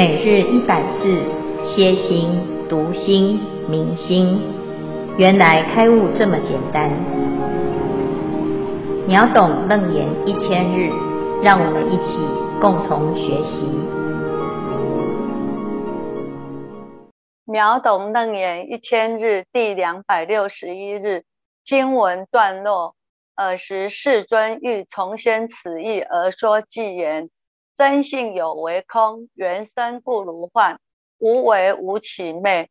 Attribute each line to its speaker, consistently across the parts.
Speaker 1: 每日一百字，歇心、读心、明心，原来开悟这么简单。秒懂楞严一千日，让我们一起共同学习。
Speaker 2: 秒懂楞严一千日第两百六十一日经文段落：尔时世尊欲重宣此意而说偈言。真性有为空，缘生故如幻，无为无起灭，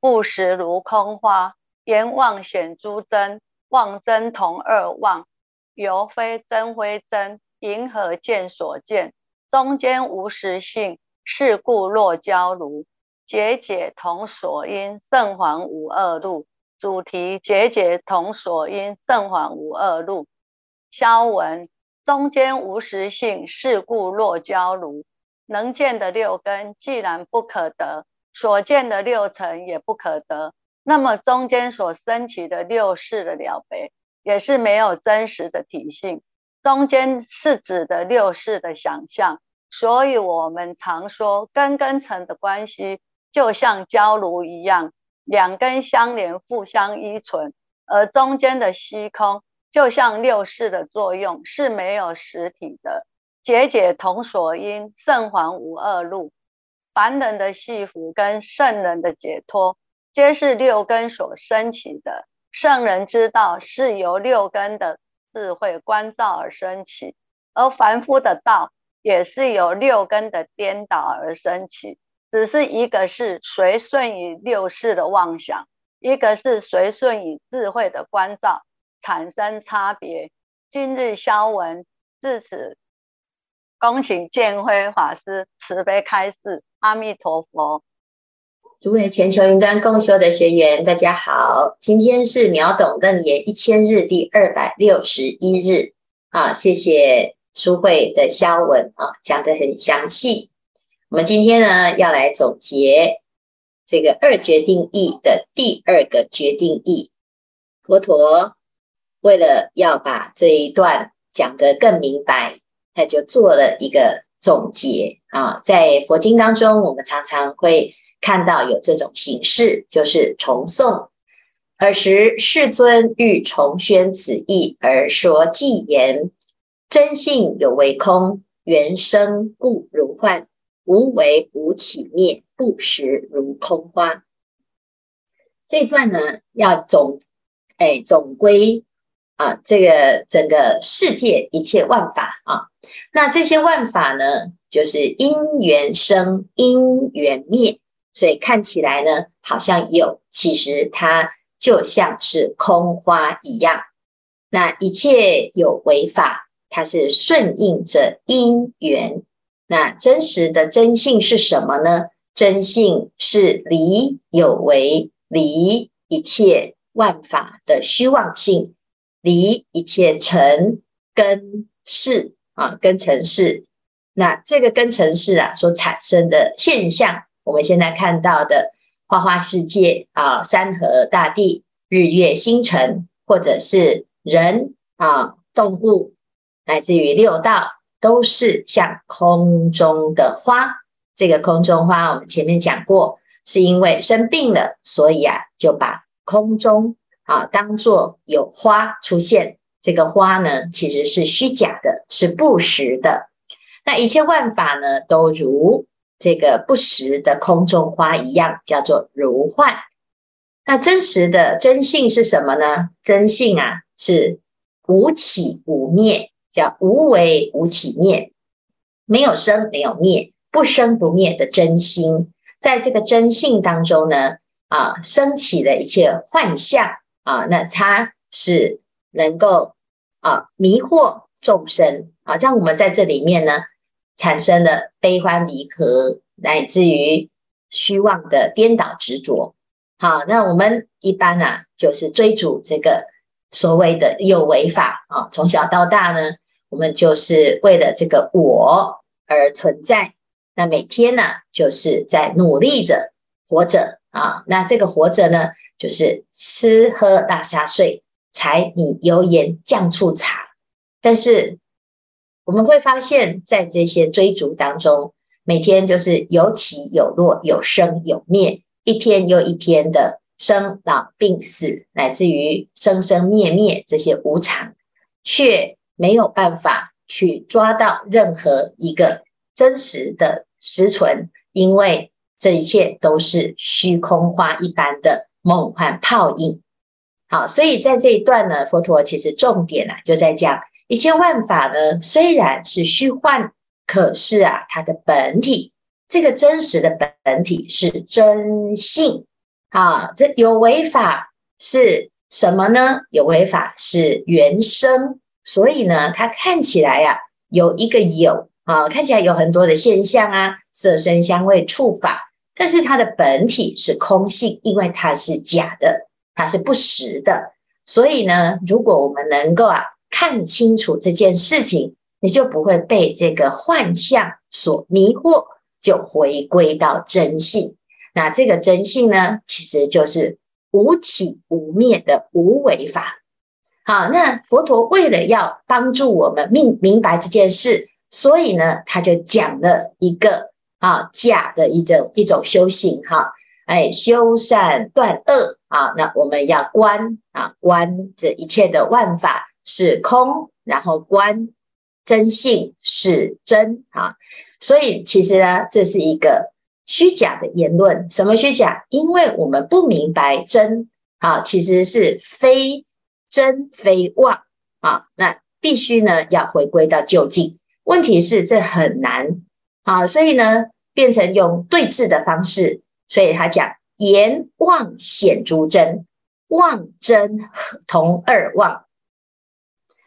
Speaker 2: 不实如空花。言妄显诸真，妄真同二妄，犹非真非真，云何见所见？中间无实性，是故若胶如。节节同所因，圣环无二路。主题：节节同所因，圣环无二路。消文。中间无实性，是故若胶如。能见的六根既然不可得，所见的六尘也不可得，那么中间所升起的六世的了别，也是没有真实的体性。中间是指的六世的想象，所以我们常说根跟尘的关系就像胶如一样，两根相连，互相依存，而中间的虚空。就像六识的作用是没有实体的，节节同所因，圣环无二路。凡人的幸福跟圣人的解脱，皆是六根所生起的。圣人之道是由六根的智慧观照而生起，而凡夫的道也是由六根的颠倒而生起。只是一个是随顺于六识的妄想，一个是随顺于智慧的关照。产生差别。今日消文至此，恭请建辉法师慈悲开示。阿弥陀佛。
Speaker 3: 诸位全球云端共修的学员，大家好，今天是秒懂楞严一千日第二百六十一日啊，谢谢书慧的消文啊，讲得很详细。我们今天呢，要来总结这个二决定义的第二个决定义，佛陀。为了要把这一段讲得更明白，他就做了一个总结啊。在佛经当中，我们常常会看到有这种形式，就是重诵。尔时世尊欲重宣此义而说偈言：真性有为空，缘生故如幻，无为无起灭，不实如空花。这段呢，要总哎总归。啊，这个整个世界一切万法啊，那这些万法呢，就是因缘生，因缘灭，所以看起来呢，好像有，其实它就像是空花一样。那一切有为法，它是顺应着因缘。那真实的真性是什么呢？真性是离有为，离一切万法的虚妄性。离一切尘根事啊，根尘事，那这个根尘事啊所产生的现象，我们现在看到的花花世界啊，山河大地、日月星辰，或者是人啊、动物，乃至于六道，都是像空中的花。这个空中花，我们前面讲过，是因为生病了，所以啊，就把空中。啊，当做有花出现，这个花呢，其实是虚假的，是不实的。那一切万法呢，都如这个不实的空中花一样，叫做如幻。那真实的真性是什么呢？真性啊，是无起无灭，叫无为无起灭，没有生没有灭，不生不灭的真心，在这个真性当中呢，啊，升起了一切幻象。啊，那它是能够啊迷惑众生啊，让我们在这里面呢产生了悲欢离合，乃至于虚妄的颠倒执着。好，那我们一般啊，就是追逐这个所谓的有为法啊，从小到大呢，我们就是为了这个我而存在。那每天呢，就是在努力着活着啊，那这个活着呢，就是吃喝拉撒睡，柴米油盐酱醋茶，但是我们会发现，在这些追逐当中，每天就是有起有落，有生有灭，一天又一天的生老病死，乃至于生生灭灭这些无常，却没有办法去抓到任何一个真实的实存，因为这一切都是虚空花一般的梦幻泡影。好，所以在这一段呢，佛陀其实重点啊就在讲一切万法呢，虽然是虚幻。可是啊，它的本体，这个真实的本体是真性啊。这有为法是什么呢？有为法是原生，所以呢，它看起来呀、啊，有一个有啊，看起来有很多的现象啊，色声香味触法，但是它的本体是空性，因为它是假的，它是不实的。所以呢，如果我们能够啊看清楚这件事情。你就不会被这个幻象所迷惑，就回归到真性。那这个真性呢，其实就是无起无灭的无为法。好，那佛陀为了要帮助我们明明白这件事，所以呢，他就讲了一个啊假的一种一种修行哈，哎，修善断恶啊。那我们要观啊，观这一切的万法是空，然后观。真性是真啊，所以其实呢，这是一个虚假的言论。什么虚假？因为我们不明白真啊，其实是非真非妄啊。那必须呢要回归到究竟。问题是这很难啊，所以呢变成用对峙的方式。所以他讲言妄显诸真，妄真同二妄。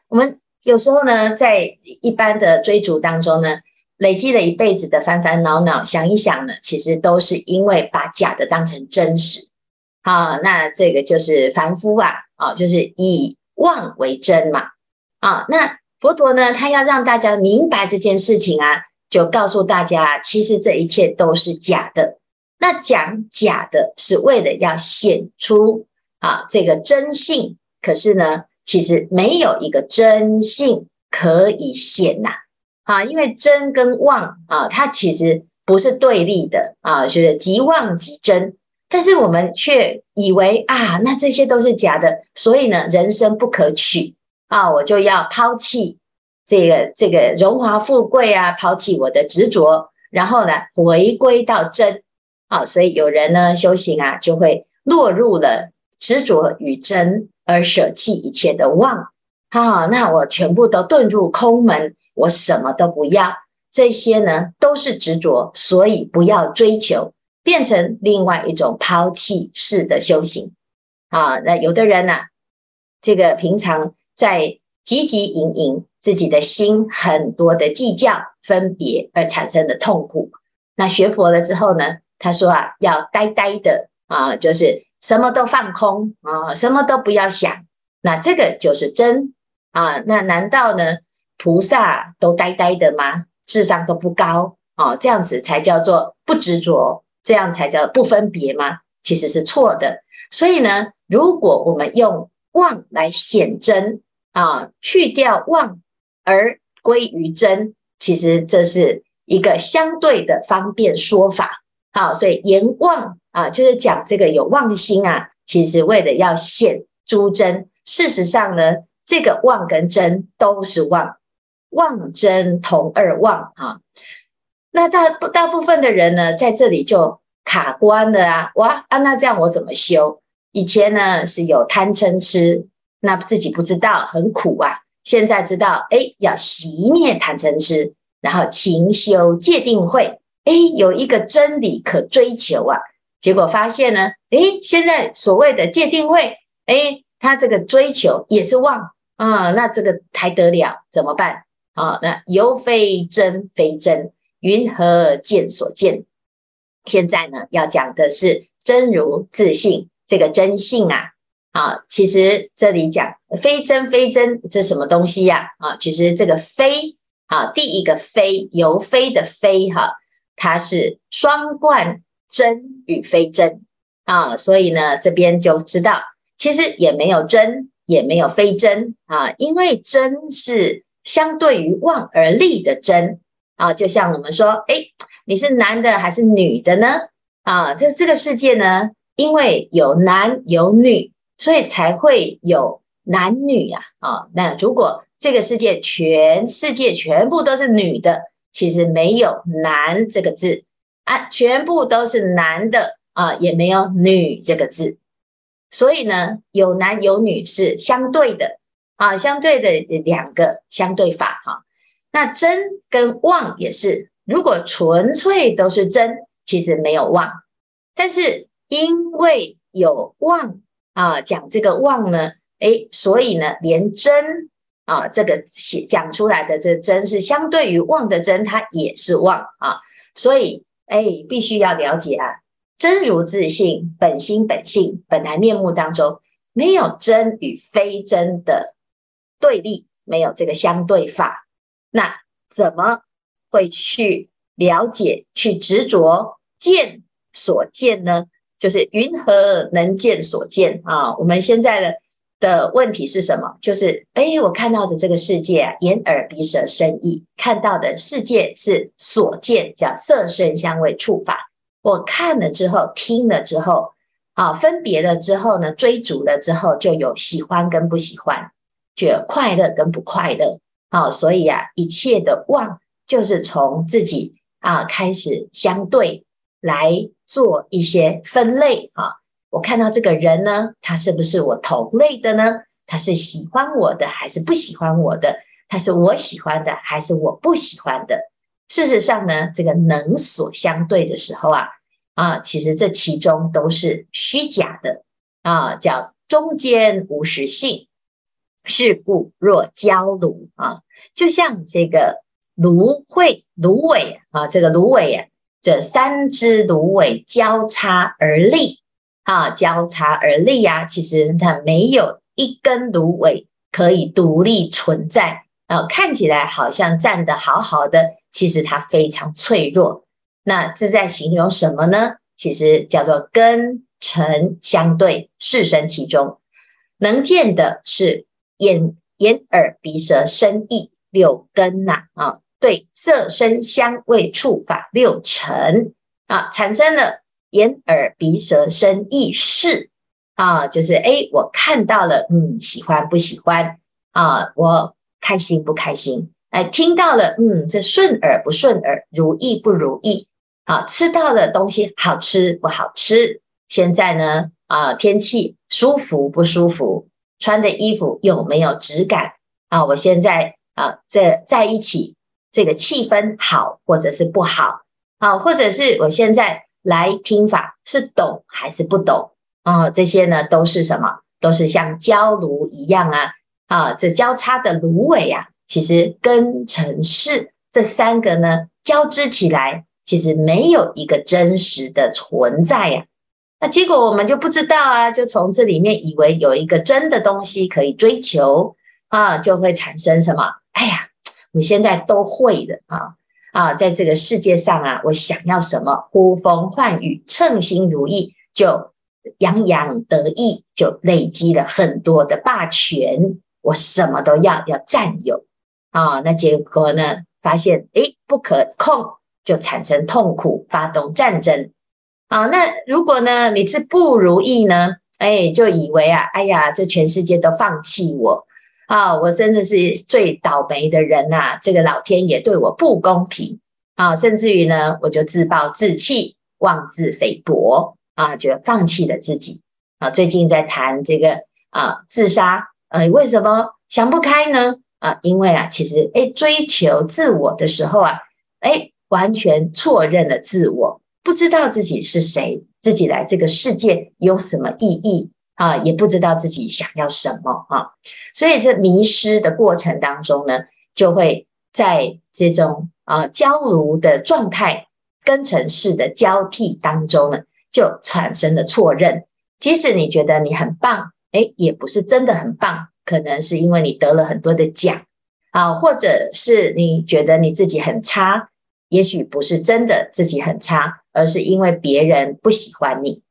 Speaker 3: 我们。有时候呢，在一般的追逐当中呢，累积了一辈子的烦烦恼恼，想一想呢，其实都是因为把假的当成真实。啊，那这个就是凡夫啊，啊，就是以妄为真嘛。啊，那佛陀呢，他要让大家明白这件事情啊，就告诉大家，其实这一切都是假的。那讲假的是为了要显出啊这个真性，可是呢，其实没有一个真性可以显呐，啊，因为真跟妄啊，它其实不是对立的啊，就是即妄即真。但是我们却以为啊，那这些都是假的，所以呢，人生不可取啊，我就要抛弃这个这个荣华富贵啊，抛弃我的执着，然后呢，回归到真啊，所以有人呢修行啊，就会落入了执着与真。而舍弃一切的妄，好，那我全部都遁入空门，我什么都不要。这些呢都是执着，所以不要追求，变成另外一种抛弃式的修行。啊，那有的人呢、这个平常在汲汲营营，自己的心很多的计较、分别而产生的痛苦。那学佛了之后呢，他说啊，要呆呆的啊，就是。什么都放空啊，什么都不要想，那这个就是真啊。那难道呢，菩萨都呆呆的吗？智商都不高啊？这样子才叫做不执着，这样才叫不分别吗？其实是错的。所以呢，如果我们用妄来显真啊，去掉妄而归于真，其实这是一个相对的方便说法。好，所以言妄。啊，就是讲这个有妄心啊，其实为了要显诸真。事实上呢，这个妄跟真都是妄，妄真同二妄啊。那大大部分的人呢，在这里就卡关了啊。哇啊，那这样我怎么修？以前呢是有贪嗔痴，那自己不知道很苦啊。现在知道，哎，要熄灭贪嗔痴，然后勤修戒定慧，哎，有一个真理可追求啊。结果发现呢，诶，现在所谓的戒定慧，诶，他这个追求也是妄啊，那这个还得了？怎么办？啊，那犹非真非真，云何见所见？现在呢，要讲的是真如自性这个真性啊，啊，其实这里讲非真非真，这什么东西呀？啊，其实这个非啊，第一个非由非的非哈，它是双冠。真与非真啊，所以呢，这边就知道，其实也没有真，也没有非真啊，因为真是相对于望而立的真啊，就像我们说，诶，你是男的还是女的呢？啊，这这个世界呢，因为有男有女，所以才会有男女呀。啊，那如果这个世界全世界全部都是女的，其实没有男这个字啊，全部都是男的啊，也没有女这个字。所以呢，有男有女是相对的啊，相对的两个相对法哈。那真跟妄也是，如果纯粹都是真，其实没有妄。但是因为有妄啊，讲这个妄呢，诶，所以呢，连真啊这个写讲出来的这真是相对于妄的真，它也是妄啊。所以诶，必须要了解啊。真如自性，本心本性，本来面目当中没有真与非真的对立，没有这个相对法，那怎么会去了解、去执着见所见呢？就是云何能见所见啊？我们现在的的问题是什么？就是哎，我看到的这个世界啊，眼耳鼻舌身意看到的世界是所见，叫色声香味触法。我看了之后，听了之后，啊，分别了之后呢，追逐了之后，就有喜欢跟不喜欢，就有快乐跟不快乐，啊，所以啊，一切的妄就是从自己啊开始相对来做一些分类啊。我看到这个人呢，他是不是我同类的呢？他是喜欢我的还是不喜欢我的？他是我喜欢的还是我不喜欢的？事实上呢，这个能所相对的时候啊，啊，其实这其中都是虚假的啊，叫中间无实性。是故若交芦啊，就像这个芦荟、芦苇啊，这个芦苇啊，这三只芦苇交叉而立啊，交叉而立呀、其实它没有一根芦苇可以独立存在啊，看起来好像站得好好的。其实它非常脆弱，那这在形容什么呢？其实叫做根尘相对，识生其中。能见的是眼、眼、耳、鼻、舌、身、意六根呐啊，对色、声、香、味、触、法六尘啊，产生了眼、耳、鼻、舌、身、意识啊，就是诶，我看到了，嗯，喜欢不喜欢啊？我开心不开心？哎，听到了，嗯，这顺耳不顺耳，如意不如意，啊，吃到的东西好吃不好吃？现在呢，啊，天气舒服不舒服？穿的衣服有没有质感？啊，我现在啊，这在一起，这个气氛好或者是不好？啊，或者是我现在来听法是懂还是不懂？啊，这些呢都是什么？都是像交芦一样啊，啊，这交叉的芦苇啊。其实根尘识这三个呢，交织起来，其实没有一个真实的存在呀、啊。那结果我们就不知道啊，就从这里面以为有一个真的东西可以追求啊，就会产生什么？哎呀，我现在都会的啊啊，在这个世界上啊，我想要什么，呼风唤雨，称心如意，就洋洋得意，就累积了很多的霸权，我什么都要，要占有。啊，那结果呢？发现诶不可控，就产生痛苦，发动战争。啊，那如果呢，你是不如意呢？诶就以为啊，哎呀，这全世界都放弃我啊，我真的是最倒霉的人呐、啊！这个老天爷对我不公平啊，甚至于呢，我就自暴自弃，妄自菲薄啊，就放弃了自己啊。最近在谈这个啊，自杀，呃，为什么想不开呢？啊，因为啊，其实诶，追求自我的时候啊，诶，完全错认了自我，不知道自己是谁，自己来这个世界有什么意义啊，也不知道自己想要什么啊，所以这迷失的过程当中呢，就会在这种啊交芦的状态、跟城市的交替当中呢，就产生了错认。即使你觉得你很棒，诶，也不是真的很棒。可能是因为你得了很多的奖啊，或者是你觉得你自己很差，也许不是真的自己很差，而是因为别人不喜欢你。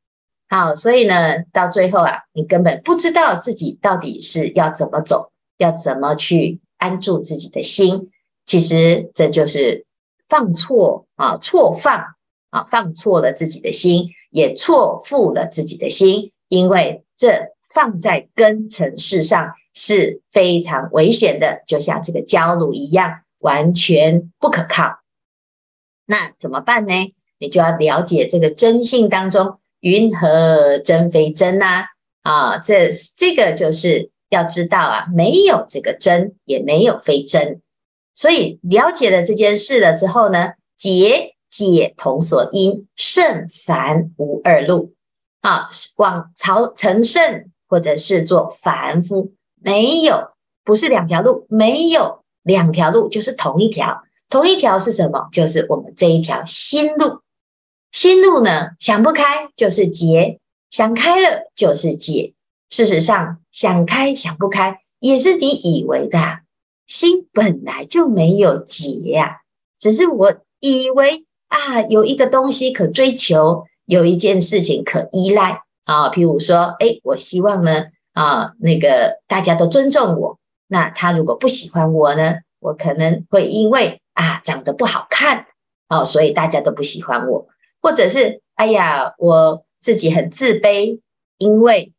Speaker 3: 好，所以呢，到最后啊，你根本不知道自己到底是要怎么走，要怎么去安住自己的心。其实这就是放错啊，错放啊，放错了自己的心，也错付了自己的心，因为这放在根尘世上是非常危险的，就像这个焦炉一样，完全不可靠。那怎么办呢？你就要了解这个真性当中，云何真非真呐？啊，这这个就是要知道啊，没有这个真，也没有非真。所以了解了这件事了之后呢，解解同所因，圣凡无二路。啊，往朝成圣，或者是做凡夫，没有，不是两条路，没有两条路，就是同一条。同一条是什么？就是我们这一条心路。心路呢，想不开就是结，想开了就是解。事实上，想开想不开也是你以为的啊。心本来就没有结呀，只是我以为啊，有一个东西可追求，有一件事情可依赖啊。譬如说，诶，我希望呢，啊，那个大家都尊重我。那他如果不喜欢我呢，我可能会因为啊长得不好看啊，所以大家都不喜欢我。或者是哎呀，我自己很自卑，因为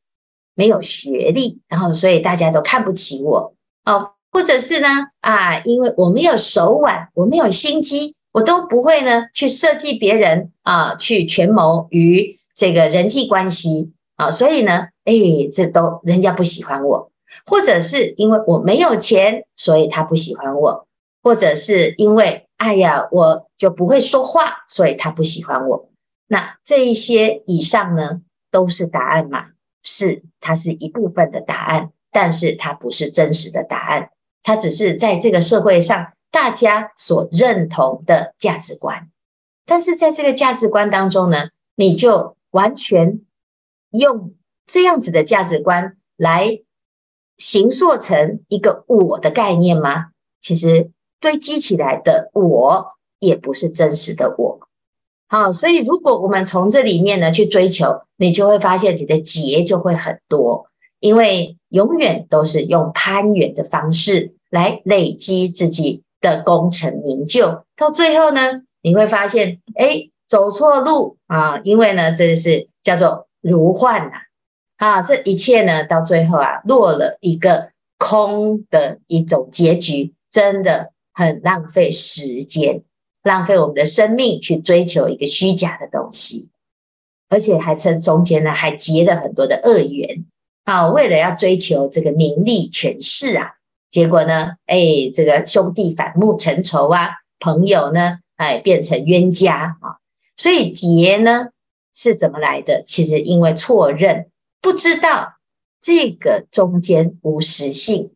Speaker 3: 没有学历，然后所以大家都看不起我哦。或者是呢啊，因为我没有手腕，我没有心机，我都不会呢去设计别人啊，去权谋于这个人际关系啊，所以呢，哎，这都人家不喜欢我。或者是因为我没有钱，所以他不喜欢我。或者是因为。哎呀，我就不会说话，所以他不喜欢我。那这一些以上呢，都是答案嘛？是，它是一部分的答案，但是它不是真实的答案，它只是在这个社会上大家所认同的价值观。但是在这个价值观当中呢，你就完全用这样子的价值观来形塑成一个我的概念吗？其实。堆积起来的我也不是真实的我，好，所以如果我们从这里面呢去追求，你就会发现你的结就会很多，因为永远都是用攀缘的方式来累积自己的功成名就，到最后呢，你会发现，哎，走错路啊，因为呢，这是叫做如幻呐，啊，这一切呢，到最后啊，落了一个空的一种结局，真的。很浪费时间，浪费我们的生命去追求一个虚假的东西，而且还趁中间呢还结了很多的恶缘啊！为了要追求这个名利权势啊，结果呢，哎，这个兄弟反目成仇啊，朋友呢，哎，变成冤家啊！所以结呢是怎么来的？其实因为错认，不知道这个中间无实性，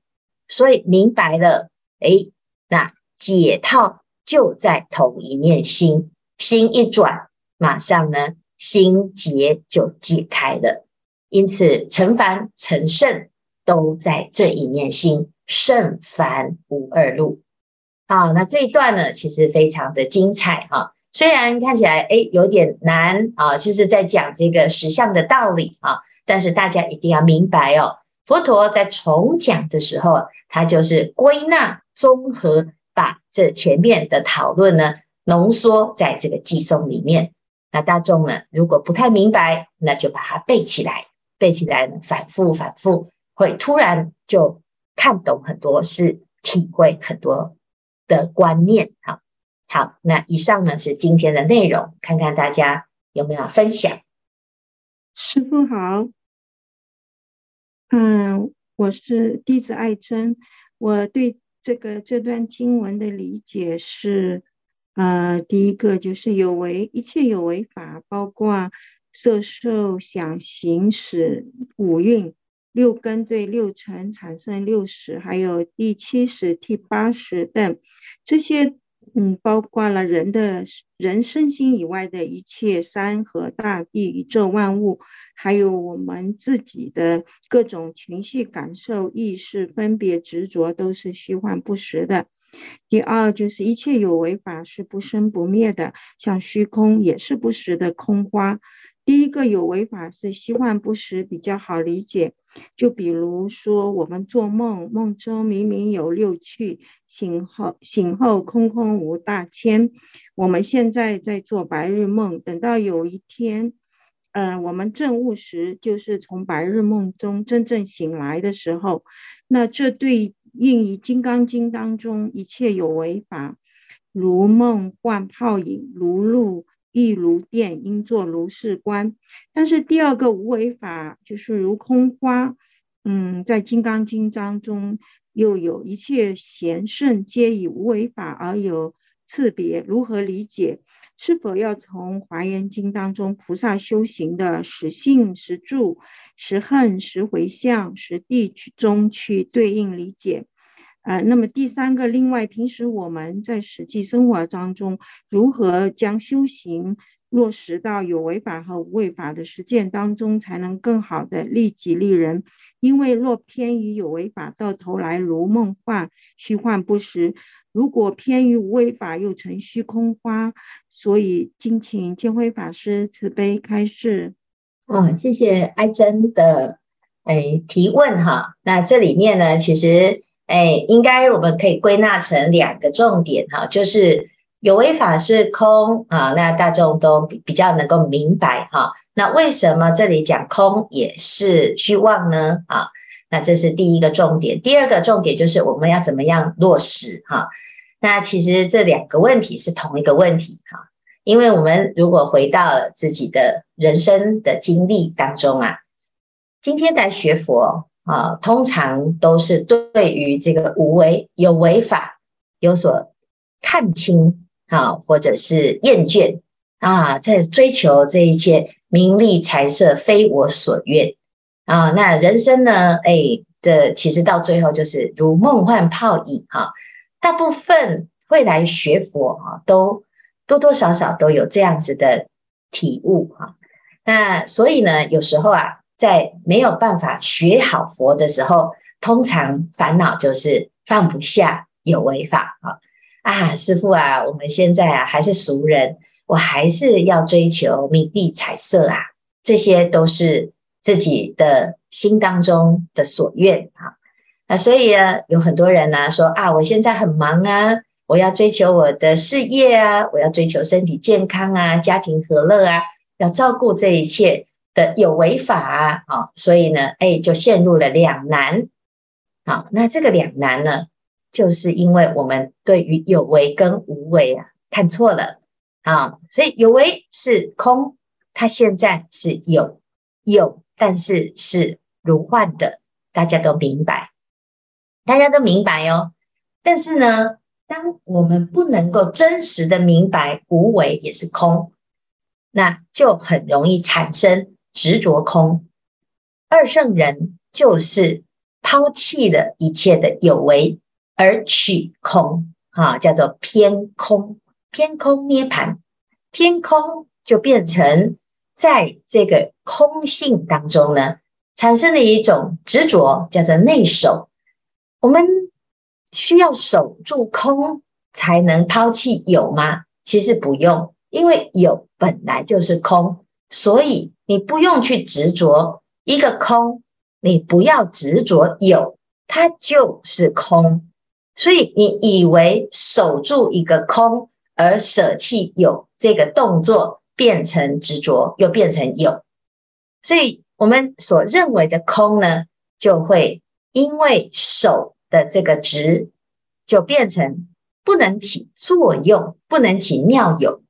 Speaker 3: 所以明白了，哎。那解套就在同一念心，心一转，马上呢，心结就解开了。因此，成凡成圣都在这一念心，圣凡无二路。好，那这一段呢，其实非常的精彩哈。虽然看起来诶有点难啊，就是在讲这个实相的道理啊，但是大家一定要明白哦。佛陀在重讲的时候，它就是归纳。综合把这前面的讨论呢浓缩在这个偈颂里面，那大众呢如果不太明白，那就把它背起来，背起来呢反复反复，会突然就看懂很多事，体会很多的观念。好，好，那以上呢是今天的内容，看看大家有没有分享。
Speaker 4: 师父好，嗯，我是弟子爱珍，我对。这个这段经文的理解是，呃，第一个就是有为，一切有为法，包括色受想行识五蕴六根对六尘产生六识，还有第七识、第八识等这些。嗯，包括了人的人身心以外的一切山河大地、宇宙万物，还有我们自己的各种情绪、感受、意识、分别、执着，都是虚幻不实的。第二，就是一切有为法是不生不灭的，像虚空也是不实的空花。第一个有为法是虚幻不实，比较好理解。就比如说，我们做梦，梦中明明有六趣，醒后醒后空空无大千。我们现在在做白日梦，等到有一天，嗯、呃，我们正悟时，就是从白日梦中真正醒来的时候，那这对应于《金刚经》当中一切有为法，如梦幻泡影，如露。亦如电，应作如是观。但是第二个无为法就是如空花，嗯，在《金刚经》当中又有一切贤圣皆以无为法而有次别，如何理解？是否要从《华严经》当中菩萨修行的实性、实住、实恨、实回向、实地中去对应理解？呃，那么第三个，另外，平时我们在实际生活当中，如何将修行落实到有为法和无为法的实践当中，才能更好的利己利人？因为若偏于有为法，到头来如梦幻、虚幻不实；如果偏于无为法，又成虚空花。所以，敬请见辉法师慈悲开示。
Speaker 3: 哦，谢谢爱珍的哎提问哈。那这里面呢，其实。哎，应该我们可以归纳成两个重点哈，就是有为法是空啊，那大众都比比较能够明白哈。那为什么这里讲空也是虚妄呢？啊，那这是第一个重点。第二个重点就是我们要怎么样落实哈。那其实这两个问题是同一个问题哈，因为我们如果回到了自己的人生的经历当中啊，今天来学佛。啊，通常都是对于这个无为有为法有所看清啊，或者是厌倦啊，在追求这一切名利财色非我所愿啊。那人生呢？哎，这其实到最后就是如梦幻泡影哈。大部分会来学佛哈，都多多少少都有这样子的体悟哈。那所以呢，有时候啊。在没有办法学好佛的时候，通常烦恼就是放不下有为法啊！啊，师父啊，我们现在啊还是俗人，我还是要追求名利财色啊，这些都是自己的心当中的所愿啊。那所以呢，有很多人呢说啊，我现在很忙啊，我要追求我的事业啊，我要追求身体健康啊，家庭和乐啊，要照顾这一切。的有为法啊，所以呢，哎，就陷入了两难。好，那这个两难呢，就是因为我们对于有为跟无为啊看错了啊，所以有为是空，它现在是有有，但是是如幻的，大家都明白，大家都明白哦。但是呢，当我们不能够真实的明白无为也是空，那就很容易产生。执着空，二圣人就是抛弃了一切的有为而取空，啊，叫做偏空，偏空涅槃，偏空就变成在这个空性当中呢，产生了一种执着，叫做内守。我们需要守住空才能抛弃有吗？其实不用，因为有本来就是空，所以。你不用去执着一个空，你不要执着有，它就是空。所以你以为守住一个空而舍弃有这个动作，变成执着，又变成有。所以我们所认为的空呢，就会因为守的这个执，就变成不能起作用，不能起妙有。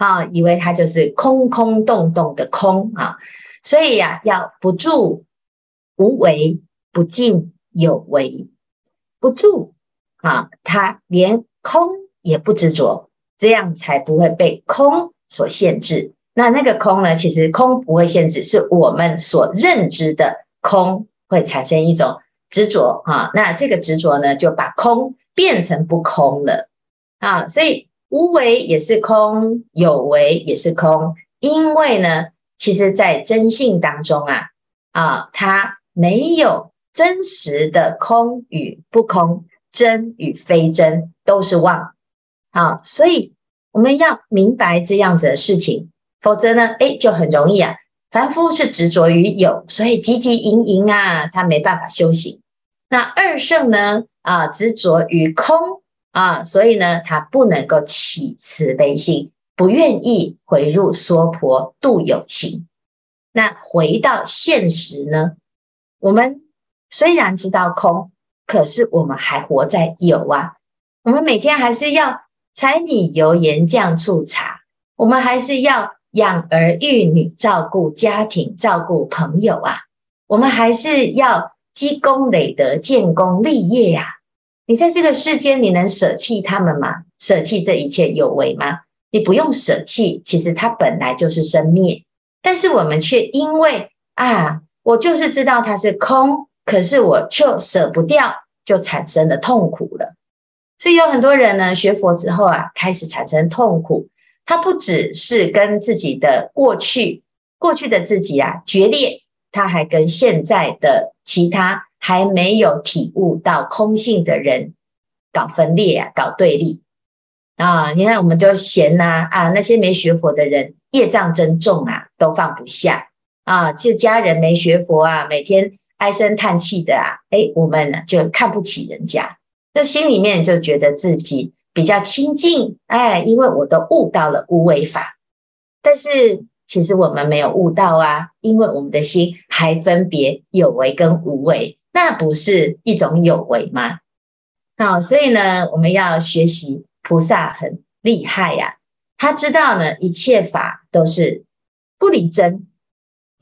Speaker 3: 啊，以为它就是空空洞洞的空啊，所以呀、啊，要不住无为，不进有为，不住啊，他连空也不执着，这样才不会被空所限制。那那个空呢？其实空不会限制，是我们所认知的空会产生一种执着啊。那这个执着呢，就把空变成不空了啊，所以。无为也是空，有为也是空，因为呢，其实，在真性当中啊，啊，它没有真实的空与不空，真与非真，都是妄。啊，所以我们要明白这样子的事情，否则呢，哎，就很容易啊，凡夫是执着于有，所以汲汲营营啊，他没办法修行。那二圣呢？啊，执着于空啊，所以呢，他不能够起慈悲心，不愿意回入娑婆度有情。那回到现实呢？我们虽然知道空，可是我们还活在有啊。我们每天还是要柴米油盐酱醋茶，我们还是要。养儿育女，照顾家庭，照顾朋友啊！我们还是要积功累德，建功立业呀、啊！你在这个世间，你能舍弃他们吗？舍弃这一切有为吗？你不用舍弃，其实它本来就是生灭，但是我们却因为啊，我就是知道它是空，可是我却舍不掉，就产生了痛苦了。所以有很多人呢，学佛之后啊，开始产生痛苦。他不只是跟自己的过去、过去的自己啊决裂，他还跟现在的其他还没有体悟到空性的人搞分裂啊，搞对立啊！你看，我们就嫌呐啊，那些没学佛的人业障真重啊，都放不下啊。这家人没学佛啊，每天唉声叹气的啊，哎，我们就看不起人家，就心里面就觉得自己。比较亲近，哎，因为我都悟到了无为法，但是其实我们没有悟到啊，因为我们的心还分别有为跟无为，那不是一种有为吗？好，所以呢，我们要学习菩萨很厉害呀，他知道呢，一切法都是不离真，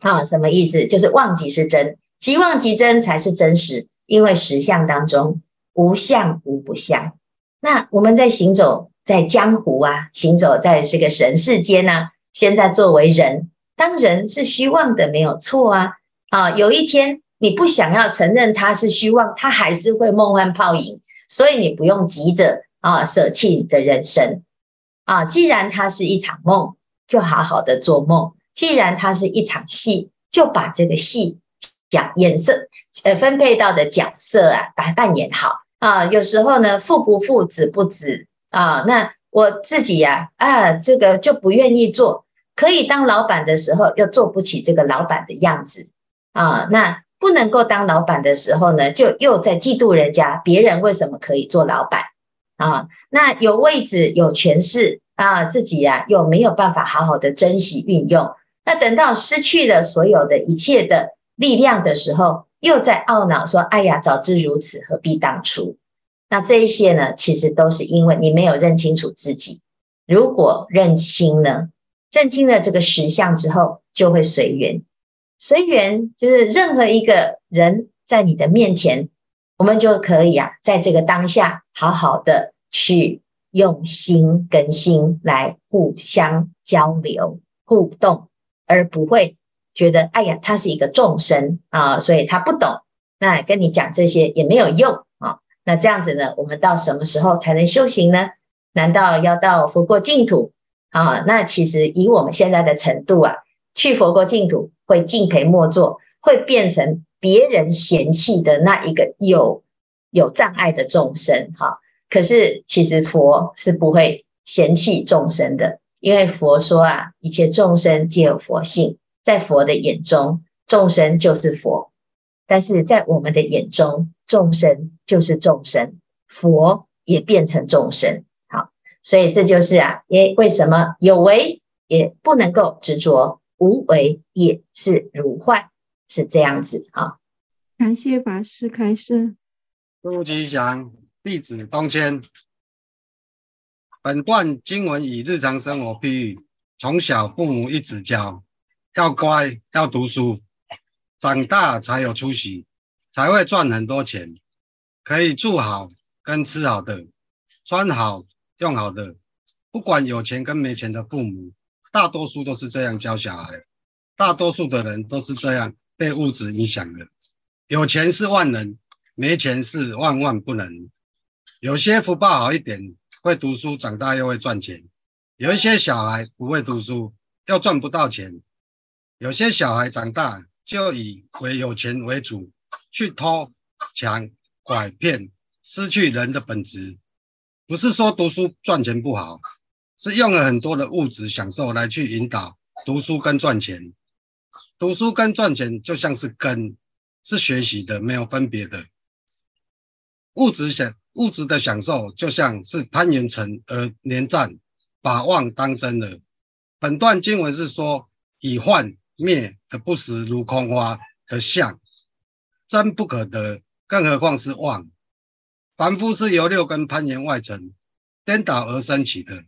Speaker 3: 啊，什么意思？就是忘即是真，即忘即真才是真实，因为实相当中无相无不相。那我们在行走在江湖啊，行走在这个人世间呢、啊。现在作为人，当人是虚妄的，没有错啊。啊，有一天你不想要承认它是虚妄，它还是会梦幻泡影，所以你不用急着啊舍弃你的人生啊。既然它是一场梦，就好好的做梦；既然它是一场戏，就把这个戏讲颜色呃分配到的角色啊，把它扮演好。啊，有时候呢，父不父，子不子啊。那我自己呀，啊，这个就不愿意做。可以当老板的时候，又做不起这个老板的样子啊。那不能够当老板的时候呢，就又在嫉妒人家，别人为什么可以做老板啊？那有位置有权势啊，自己呀又没有办法好好的珍惜运用。那等到失去了所有的一切的力量的时候，又在懊恼说：“哎呀，早知如此，何必当初？”那这一些呢，其实都是因为你没有认清楚自己。如果认清了，认清了这个实相之后，就会随缘。随缘就是任何一个人在你的面前，我们就可以啊，在这个当下，好好的去用心跟心来互相交流互动，而不会。觉得哎呀，他是一个众生啊，所以他不懂。那跟你讲这些也没有用啊。那这样子呢，我们到什么时候才能修行呢？难道要到佛国净土啊？那其实以我们现在的程度啊，去佛国净土会敬陪末座，会变成别人嫌弃的那一个有有障碍的众生哈。可是其实佛是不会嫌弃众生的，因为佛说啊，一切众生皆有佛性。在佛的眼中，众生就是佛；但是在我们的眼中，众生就是众生，佛也变成众生。好，所以这就是啊，也为什么有为也不能够执着，无为也是如幻，是这样子啊。
Speaker 4: 感谢法师开示。
Speaker 5: 诸吉祥，弟子东迁。本段经文以日常生活譬喻，从小父母一直教。要乖，要读书，长大才有出息，才会赚很多钱，可以住好跟吃好的，穿好用好的。不管有钱跟没钱的父母，大多数都是这样教小孩。大多数的人都是这样被物质影响的。有钱是万能，没钱是万万不能。有些福报好一点，会读书，长大又会赚钱；有一些小孩不会读书，又赚不到钱。有些小孩长大就以为有钱为主，去偷、抢、拐、骗，失去人的本质。不是说读书赚钱不好，是用了很多的物质享受来去引导读书跟赚钱。读书跟赚钱就像是根，是学习的，没有分别的。物质享物质的享受就像是攀缘层而连战，把妄当真了。本段经文是说，以幻灭的不实如空花的相，真不可得，更何况是妄。凡夫是由六根攀缘外尘颠倒而生起的，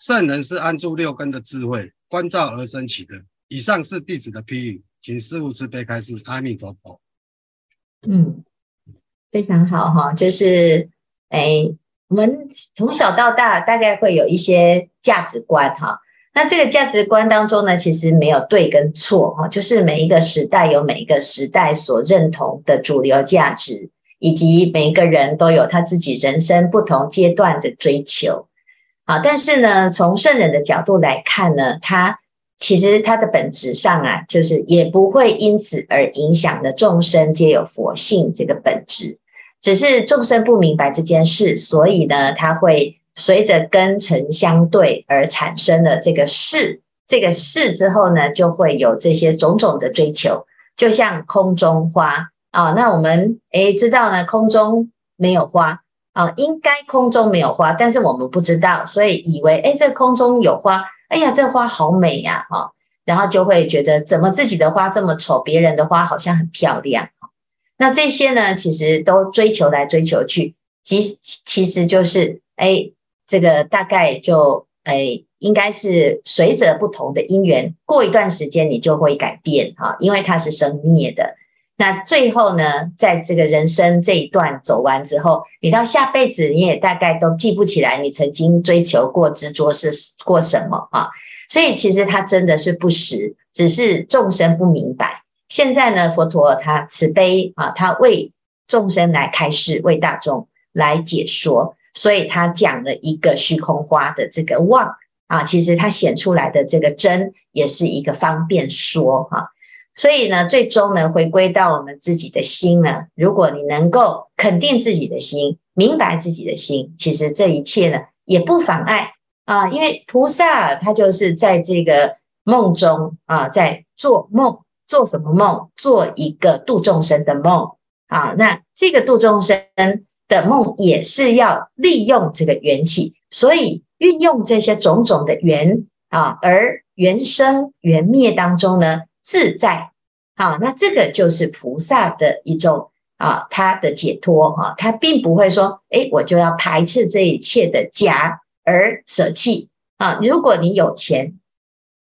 Speaker 5: 圣人是安住六根的智慧观照而生起的。以上是弟子的批语，请师父慈悲开示。阿弥陀佛。
Speaker 3: 嗯，非常好哈，就是哎，我们从小到大大概会有一些价值观哈。那这个价值观当中呢，其实没有对跟错哈，就是每一个时代有每一个时代所认同的主流价值，以及每一个人都有他自己人生不同阶段的追求啊。但是呢，从圣人的角度来看呢，他其实他的本质上啊，就是也不会因此而影响了众生皆有佛性这个本质，只是众生不明白这件事，所以呢，他会。随着根尘相对而产生了这个事，这个事之后呢，就会有这些种种的追求，就像空中花啊。那我们诶知道呢，空中没有花啊，应该空中没有花，但是我们不知道，所以以为诶这空中有花，哎呀，这花好美呀，哈，然后就会觉得怎么自己的花这么丑，别人的花好像很漂亮。那这些呢，其实都追求来追求去，其实其实就是诶。这个大概就诶，应该是随着不同的因缘，过一段时间你就会改变哈，因为它是生灭的。那最后呢，在这个人生这一段走完之后，你到下辈子你也大概都记不起来你曾经追求过、执着是过什么啊。所以其实它真的是不实，只是众生不明白。现在呢，佛陀他慈悲啊，他为众生来开示，为大众来解说。所以他讲了一个虚空花的这个妄啊，其实他显出来的这个真也是一个方便说哈、所以呢，最终呢，回归到我们自己的心呢，如果你能够肯定自己的心，明白自己的心，其实这一切呢也不妨碍啊，因为菩萨他就是在这个梦中啊，在做梦，做什么梦？做一个度众生的梦啊。那这个度众生。的梦也是要利用这个缘起，所以运用这些种种的缘啊，而缘生缘灭当中呢，自在啊，那这个就是菩萨的一种啊，他的解脱哈，他并不会说，诶，我就要排斥这一切的假而舍弃啊。如果你有钱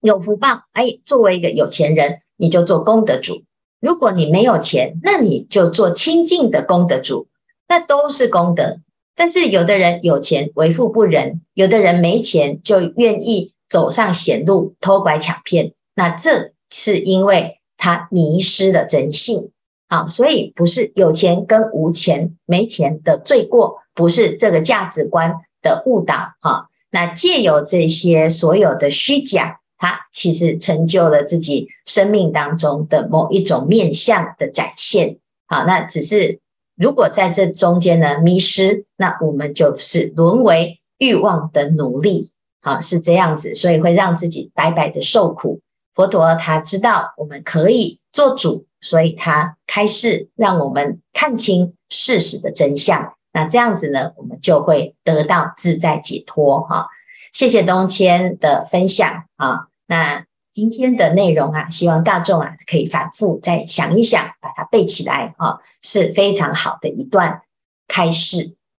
Speaker 3: 有福报，诶，作为一个有钱人，你就做功德主；如果你没有钱，那你就做清净的功德主。那都是功德，但是有的人有钱为富不仁，有的人没钱就愿意走上险路偷拐抢骗，那这是因为他迷失了真性啊，所以不是有钱跟无钱没钱的罪过，不是这个价值观的误导哈。那借由这些所有的虚假，他其实成就了自己生命当中的某一种面相的展现好，那只是。如果在这中间呢迷失，那我们就是沦为欲望的奴隶，啊，是这样子，所以会让自己白白的受苦。佛陀他知道我们可以做主，所以他开示让我们看清事实的真相。那这样子呢，我们就会得到自在解脱。哈，谢谢东谦的分享啊，那。今天的内容啊，希望大众啊可以反复再想一想，把它背起来啊，是非常好的一段开示。